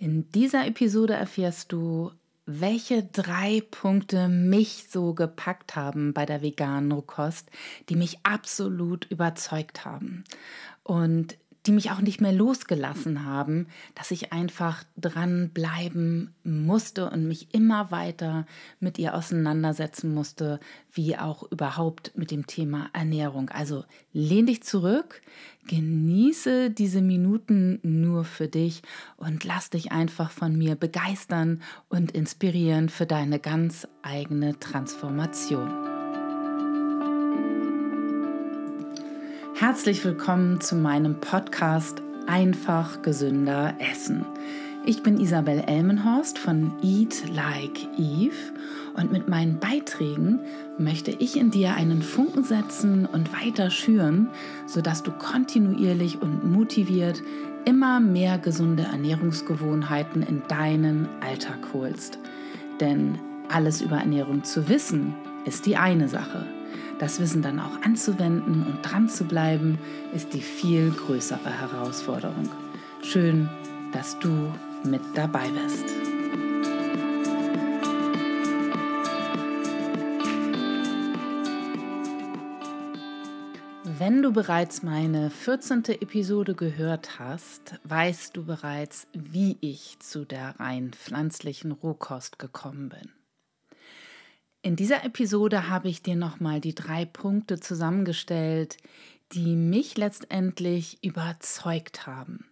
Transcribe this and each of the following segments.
In dieser Episode erfährst du, welche drei Punkte mich so gepackt haben bei der veganen Rohkost, die mich absolut überzeugt haben. Und die mich auch nicht mehr losgelassen haben, dass ich einfach dranbleiben musste und mich immer weiter mit ihr auseinandersetzen musste, wie auch überhaupt mit dem Thema Ernährung. Also lehn dich zurück, genieße diese Minuten nur für dich und lass dich einfach von mir begeistern und inspirieren für deine ganz eigene Transformation. Herzlich willkommen zu meinem Podcast Einfach gesünder Essen. Ich bin Isabel Elmenhorst von Eat Like Eve und mit meinen Beiträgen möchte ich in dir einen Funken setzen und weiter schüren, sodass du kontinuierlich und motiviert immer mehr gesunde Ernährungsgewohnheiten in deinen Alltag holst. Denn alles über Ernährung zu wissen, ist die eine Sache. Das Wissen dann auch anzuwenden und dran zu bleiben, ist die viel größere Herausforderung. Schön, dass du mit dabei bist. Wenn du bereits meine 14. Episode gehört hast, weißt du bereits, wie ich zu der rein pflanzlichen Rohkost gekommen bin. In dieser Episode habe ich dir nochmal die drei Punkte zusammengestellt, die mich letztendlich überzeugt haben.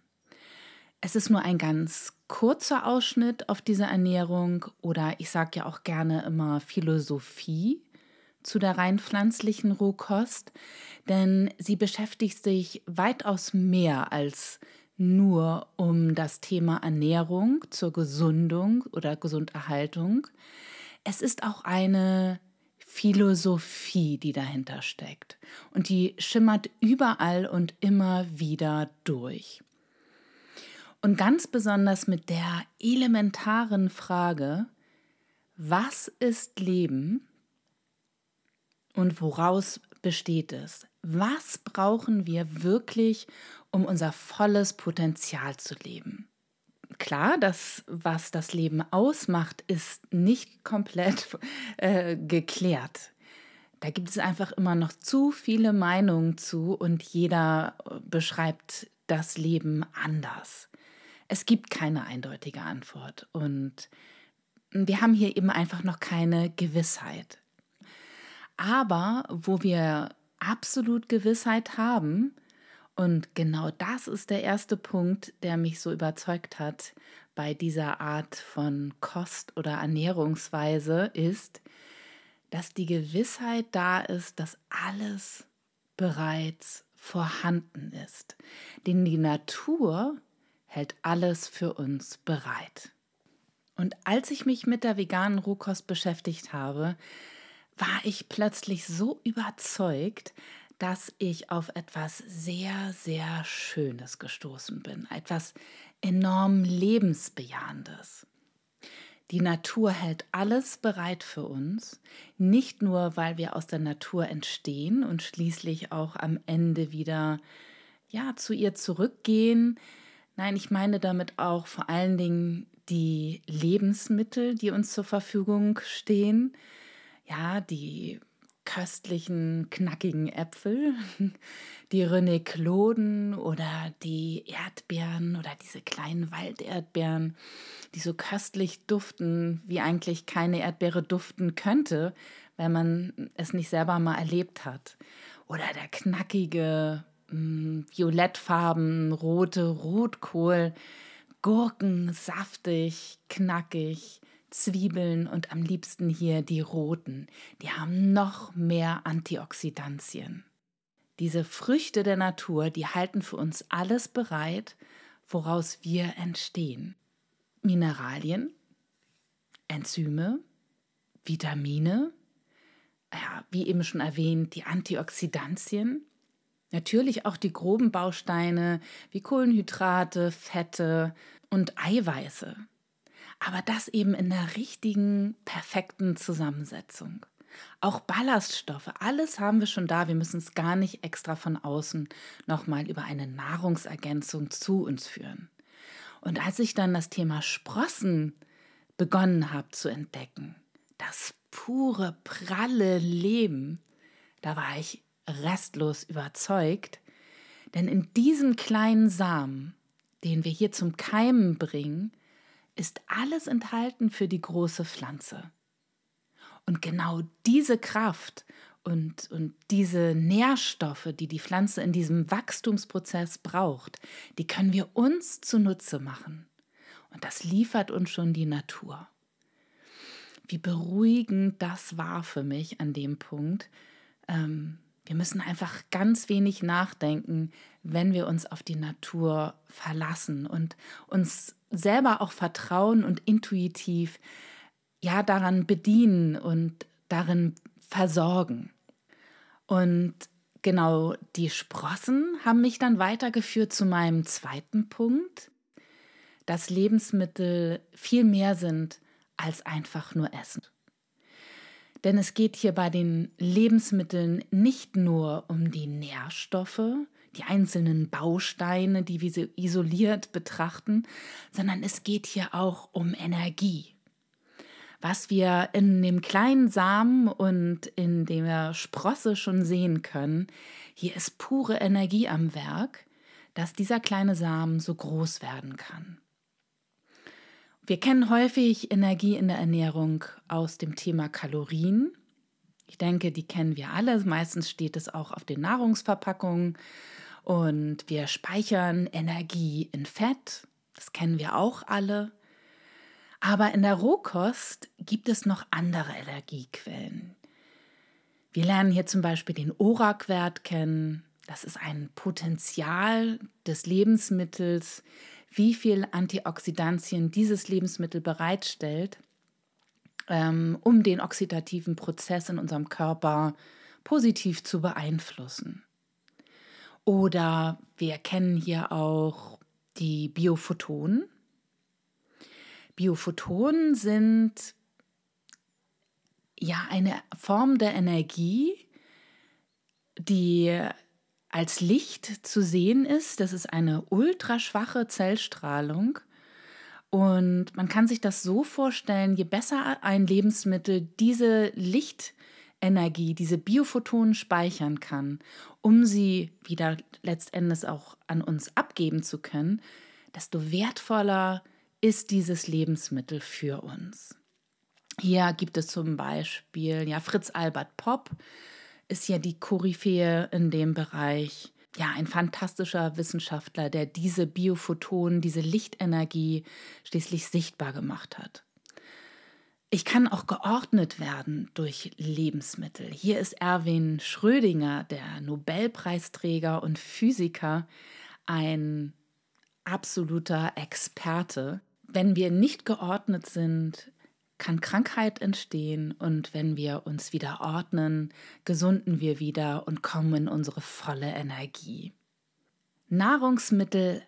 Es ist nur ein ganz kurzer Ausschnitt auf diese Ernährung oder ich sage ja auch gerne immer Philosophie zu der rein pflanzlichen Rohkost, denn sie beschäftigt sich weitaus mehr als nur um das Thema Ernährung zur Gesundung oder Gesunderhaltung es ist auch eine Philosophie, die dahinter steckt. Und die schimmert überall und immer wieder durch. Und ganz besonders mit der elementaren Frage, was ist Leben und woraus besteht es? Was brauchen wir wirklich, um unser volles Potenzial zu leben? Klar, das, was das Leben ausmacht, ist nicht komplett äh, geklärt. Da gibt es einfach immer noch zu viele Meinungen zu und jeder äh, beschreibt das Leben anders. Es gibt keine eindeutige Antwort und wir haben hier eben einfach noch keine Gewissheit. Aber wo wir absolut Gewissheit haben, und genau das ist der erste Punkt, der mich so überzeugt hat bei dieser Art von Kost oder Ernährungsweise, ist, dass die Gewissheit da ist, dass alles bereits vorhanden ist. Denn die Natur hält alles für uns bereit. Und als ich mich mit der veganen Rohkost beschäftigt habe, war ich plötzlich so überzeugt, dass ich auf etwas sehr, sehr Schönes gestoßen bin, etwas enorm Lebensbejahendes. Die Natur hält alles bereit für uns, nicht nur, weil wir aus der Natur entstehen und schließlich auch am Ende wieder ja, zu ihr zurückgehen. Nein, ich meine damit auch vor allen Dingen die Lebensmittel, die uns zur Verfügung stehen. Ja, die köstlichen, knackigen Äpfel, die René Clauden oder die Erdbeeren oder diese kleinen Walderdbeeren, die so köstlich duften, wie eigentlich keine Erdbeere duften könnte, wenn man es nicht selber mal erlebt hat. Oder der knackige, mm, violettfarben, rote Rotkohl, Gurken, saftig, knackig, Zwiebeln und am liebsten hier die roten. Die haben noch mehr Antioxidantien. Diese Früchte der Natur, die halten für uns alles bereit, woraus wir entstehen. Mineralien, Enzyme, Vitamine, ja, wie eben schon erwähnt, die Antioxidantien, natürlich auch die groben Bausteine wie Kohlenhydrate, Fette und Eiweiße aber das eben in der richtigen, perfekten Zusammensetzung. Auch Ballaststoffe, alles haben wir schon da. Wir müssen es gar nicht extra von außen nochmal über eine Nahrungsergänzung zu uns führen. Und als ich dann das Thema Sprossen begonnen habe zu entdecken, das pure, pralle Leben, da war ich restlos überzeugt, denn in diesem kleinen Samen, den wir hier zum Keimen bringen, ist alles enthalten für die große Pflanze. Und genau diese Kraft und, und diese Nährstoffe, die die Pflanze in diesem Wachstumsprozess braucht, die können wir uns zunutze machen. Und das liefert uns schon die Natur. Wie beruhigend das war für mich an dem Punkt. Ähm, wir müssen einfach ganz wenig nachdenken, wenn wir uns auf die Natur verlassen und uns selber auch vertrauen und intuitiv ja daran bedienen und darin versorgen. Und genau die Sprossen haben mich dann weitergeführt zu meinem zweiten Punkt, dass Lebensmittel viel mehr sind als einfach nur Essen. Denn es geht hier bei den Lebensmitteln nicht nur um die Nährstoffe, die einzelnen Bausteine, die wir so isoliert betrachten, sondern es geht hier auch um Energie. Was wir in dem kleinen Samen und in der Sprosse schon sehen können, hier ist pure Energie am Werk, dass dieser kleine Samen so groß werden kann. Wir kennen häufig Energie in der Ernährung aus dem Thema Kalorien. Ich denke, die kennen wir alle. Meistens steht es auch auf den Nahrungsverpackungen. Und wir speichern Energie in Fett. Das kennen wir auch alle. Aber in der Rohkost gibt es noch andere Energiequellen. Wir lernen hier zum Beispiel den ORAC-Wert kennen. Das ist ein Potenzial des Lebensmittels, wie viel Antioxidantien dieses Lebensmittel bereitstellt, um den oxidativen Prozess in unserem Körper positiv zu beeinflussen. Oder wir kennen hier auch die Biophotonen. Biophotonen sind ja eine Form der Energie, die als Licht zu sehen ist. Das ist eine ultraschwache Zellstrahlung. Und man kann sich das so vorstellen, je besser ein Lebensmittel diese Lichtenergie, diese Biophotonen speichern kann, um sie wieder letztendlich auch an uns abgeben zu können, desto wertvoller ist dieses Lebensmittel für uns. Hier gibt es zum Beispiel ja, Fritz Albert Popp, ist ja die Koryphäe in dem Bereich. Ja, ein fantastischer Wissenschaftler, der diese Biophotonen, diese Lichtenergie schließlich sichtbar gemacht hat. Ich kann auch geordnet werden durch Lebensmittel. Hier ist Erwin Schrödinger, der Nobelpreisträger und Physiker, ein absoluter Experte. Wenn wir nicht geordnet sind, kann Krankheit entstehen und wenn wir uns wieder ordnen, gesunden wir wieder und kommen in unsere volle Energie. Nahrungsmittel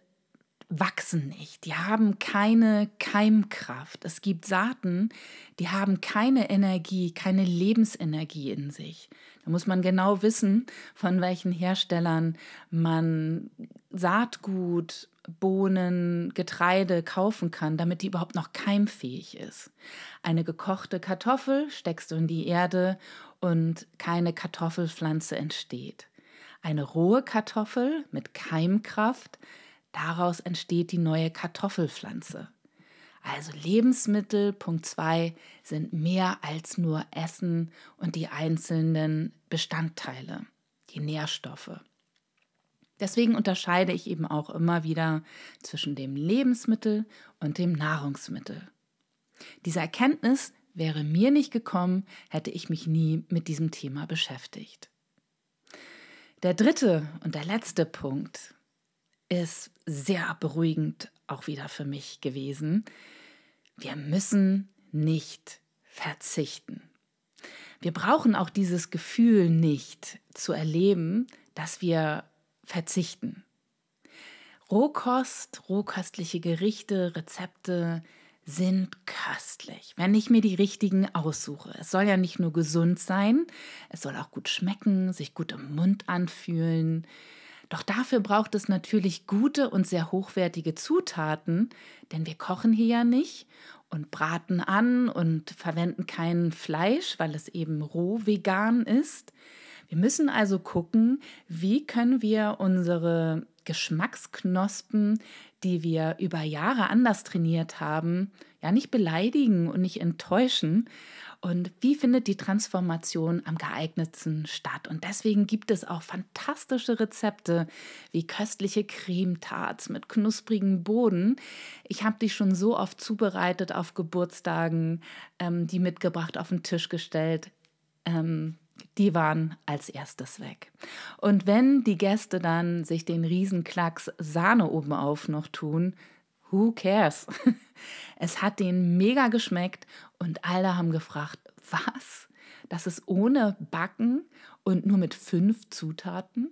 wachsen nicht, die haben keine Keimkraft. Es gibt Saaten, die haben keine Energie, keine Lebensenergie in sich. Da muss man genau wissen, von welchen Herstellern man Saatgut Bohnen, Getreide kaufen kann, damit die überhaupt noch keimfähig ist. Eine gekochte Kartoffel steckst du in die Erde und keine Kartoffelpflanze entsteht. Eine rohe Kartoffel mit Keimkraft, daraus entsteht die neue Kartoffelpflanze. Also Lebensmittel, Punkt 2, sind mehr als nur Essen und die einzelnen Bestandteile, die Nährstoffe. Deswegen unterscheide ich eben auch immer wieder zwischen dem Lebensmittel und dem Nahrungsmittel. Diese Erkenntnis wäre mir nicht gekommen, hätte ich mich nie mit diesem Thema beschäftigt. Der dritte und der letzte Punkt ist sehr beruhigend auch wieder für mich gewesen. Wir müssen nicht verzichten. Wir brauchen auch dieses Gefühl nicht zu erleben, dass wir verzichten. Rohkost, rohköstliche Gerichte, Rezepte sind köstlich, wenn ich mir die richtigen aussuche. Es soll ja nicht nur gesund sein, es soll auch gut schmecken, sich gut im Mund anfühlen. Doch dafür braucht es natürlich gute und sehr hochwertige Zutaten, denn wir kochen hier ja nicht und braten an und verwenden kein Fleisch, weil es eben roh vegan ist. Wir müssen also gucken, wie können wir unsere Geschmacksknospen, die wir über Jahre anders trainiert haben, ja nicht beleidigen und nicht enttäuschen. Und wie findet die Transformation am geeignetsten statt? Und deswegen gibt es auch fantastische Rezepte wie köstliche Cremetarts mit knusprigem Boden. Ich habe die schon so oft zubereitet auf Geburtstagen, ähm, die mitgebracht auf den Tisch gestellt. Ähm, die waren als erstes weg. Und wenn die Gäste dann sich den Riesenklacks Sahne oben auf noch tun, who cares? Es hat denen mega geschmeckt und alle haben gefragt, was? Das ist ohne Backen und nur mit fünf Zutaten?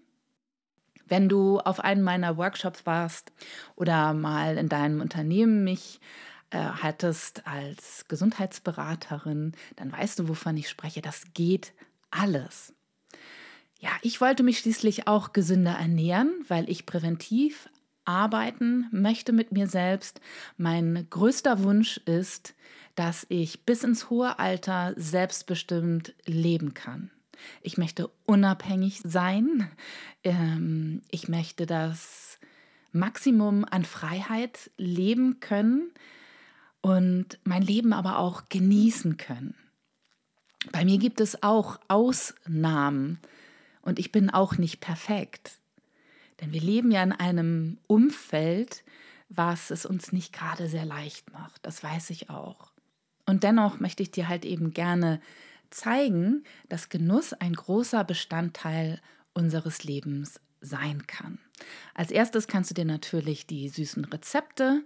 Wenn du auf einem meiner Workshops warst oder mal in deinem Unternehmen mich äh, hattest als Gesundheitsberaterin, dann weißt du, wovon ich spreche. Das geht alles. Ja, ich wollte mich schließlich auch gesünder ernähren, weil ich präventiv arbeiten möchte mit mir selbst. Mein größter Wunsch ist, dass ich bis ins hohe Alter selbstbestimmt leben kann. Ich möchte unabhängig sein. Ähm, ich möchte das Maximum an Freiheit leben können und mein Leben aber auch genießen können. Bei mir gibt es auch Ausnahmen und ich bin auch nicht perfekt. Denn wir leben ja in einem Umfeld, was es uns nicht gerade sehr leicht macht. Das weiß ich auch. Und dennoch möchte ich dir halt eben gerne zeigen, dass Genuss ein großer Bestandteil unseres Lebens sein kann. Als erstes kannst du dir natürlich die süßen Rezepte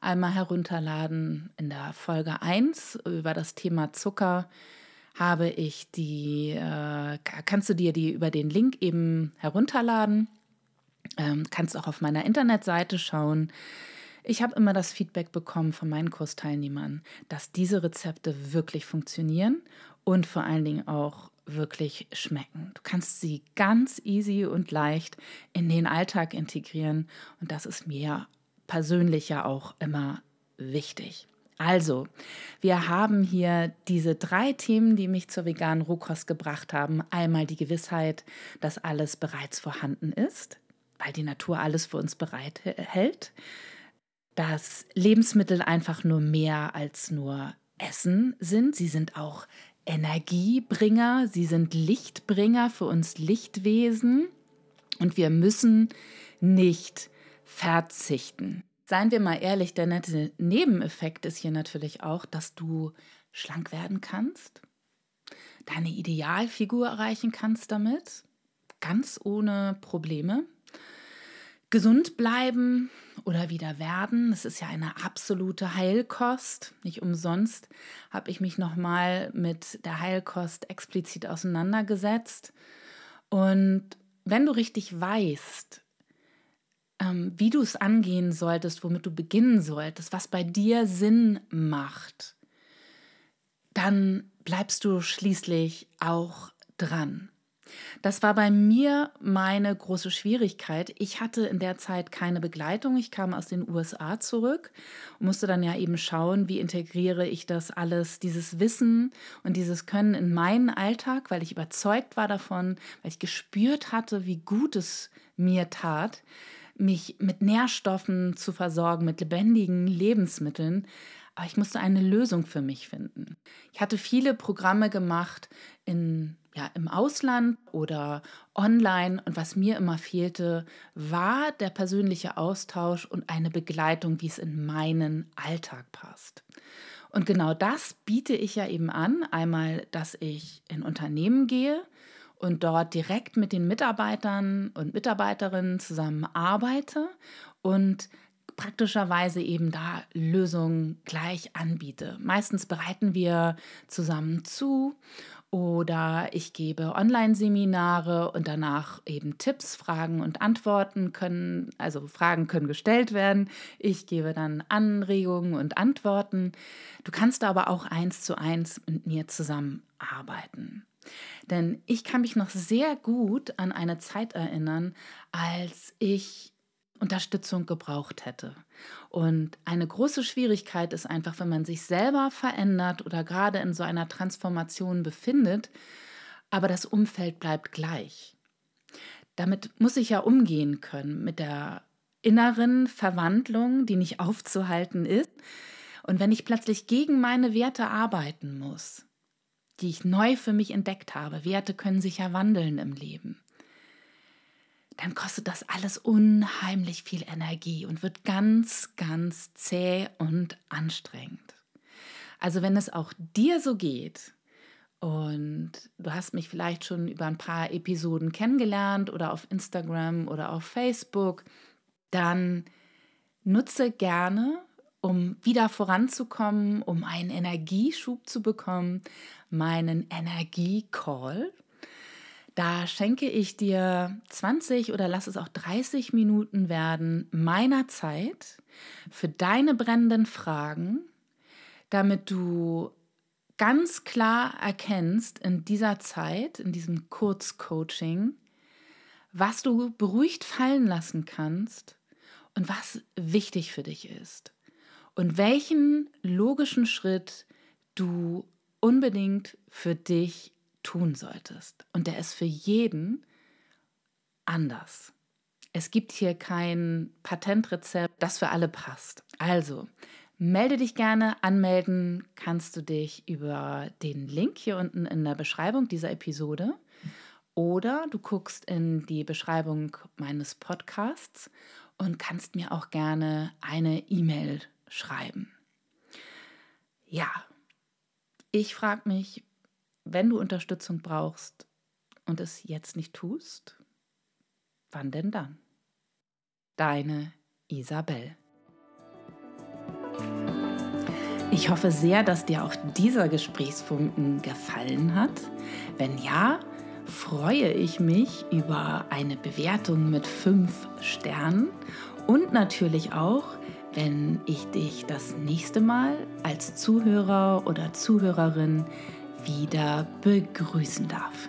einmal herunterladen. In der Folge 1 über das Thema Zucker habe ich die, äh, kannst du dir die über den Link eben herunterladen. Ähm, kannst auch auf meiner Internetseite schauen. Ich habe immer das Feedback bekommen von meinen Kursteilnehmern, dass diese Rezepte wirklich funktionieren und vor allen Dingen auch wirklich schmecken. Du kannst sie ganz easy und leicht in den Alltag integrieren und das ist mir persönlich ja auch immer wichtig. Also, wir haben hier diese drei Themen, die mich zur veganen Rohkost gebracht haben. Einmal die Gewissheit, dass alles bereits vorhanden ist, weil die Natur alles für uns bereithält. Dass Lebensmittel einfach nur mehr als nur Essen sind. Sie sind auch Energiebringer, sie sind Lichtbringer für uns Lichtwesen. Und wir müssen nicht verzichten. Seien wir mal ehrlich, der nette Nebeneffekt ist hier natürlich auch, dass du schlank werden kannst, deine Idealfigur erreichen kannst damit, ganz ohne Probleme. Gesund bleiben oder wieder werden, das ist ja eine absolute Heilkost. Nicht umsonst habe ich mich nochmal mit der Heilkost explizit auseinandergesetzt. Und wenn du richtig weißt, ähm, wie du es angehen solltest, womit du beginnen solltest, was bei dir Sinn macht, dann bleibst du schließlich auch dran. Das war bei mir meine große Schwierigkeit. Ich hatte in der Zeit keine Begleitung. Ich kam aus den USA zurück und musste dann ja eben schauen, wie integriere ich das alles, dieses Wissen und dieses Können in meinen Alltag, weil ich überzeugt war davon, weil ich gespürt hatte, wie gut es mir tat, mich mit Nährstoffen zu versorgen, mit lebendigen Lebensmitteln. Aber ich musste eine Lösung für mich finden. Ich hatte viele Programme gemacht in, ja, im Ausland oder online. Und was mir immer fehlte, war der persönliche Austausch und eine Begleitung, wie es in meinen Alltag passt. Und genau das biete ich ja eben an. Einmal, dass ich in Unternehmen gehe und dort direkt mit den Mitarbeitern und Mitarbeiterinnen zusammenarbeite und praktischerweise eben da Lösungen gleich anbiete. Meistens bereiten wir zusammen zu oder ich gebe Online-Seminare und danach eben Tipps, Fragen und Antworten können, also Fragen können gestellt werden. Ich gebe dann Anregungen und Antworten. Du kannst aber auch eins zu eins mit mir zusammenarbeiten. Denn ich kann mich noch sehr gut an eine Zeit erinnern, als ich Unterstützung gebraucht hätte. Und eine große Schwierigkeit ist einfach, wenn man sich selber verändert oder gerade in so einer Transformation befindet, aber das Umfeld bleibt gleich. Damit muss ich ja umgehen können mit der inneren Verwandlung, die nicht aufzuhalten ist. Und wenn ich plötzlich gegen meine Werte arbeiten muss, die ich neu für mich entdeckt habe, Werte können sich ja wandeln im Leben, dann kostet das alles unheimlich viel Energie und wird ganz, ganz zäh und anstrengend. Also wenn es auch dir so geht und du hast mich vielleicht schon über ein paar Episoden kennengelernt oder auf Instagram oder auf Facebook, dann nutze gerne, um wieder voranzukommen, um einen Energieschub zu bekommen, meinen Energiecall. Da schenke ich dir 20 oder lass es auch 30 Minuten werden meiner Zeit für deine brennenden Fragen, damit du ganz klar erkennst in dieser Zeit, in diesem Kurzcoaching, was du beruhigt fallen lassen kannst und was wichtig für dich ist und welchen logischen Schritt du unbedingt für dich tun solltest. Und der ist für jeden anders. Es gibt hier kein Patentrezept, das für alle passt. Also, melde dich gerne. Anmelden kannst du dich über den Link hier unten in der Beschreibung dieser Episode. Oder du guckst in die Beschreibung meines Podcasts und kannst mir auch gerne eine E-Mail schreiben. Ja, ich frage mich, wenn du Unterstützung brauchst und es jetzt nicht tust, wann denn dann? Deine Isabel. Ich hoffe sehr, dass dir auch dieser Gesprächsfunken gefallen hat. Wenn ja, freue ich mich über eine Bewertung mit fünf Sternen und natürlich auch, wenn ich dich das nächste Mal als Zuhörer oder Zuhörerin wieder begrüßen darf.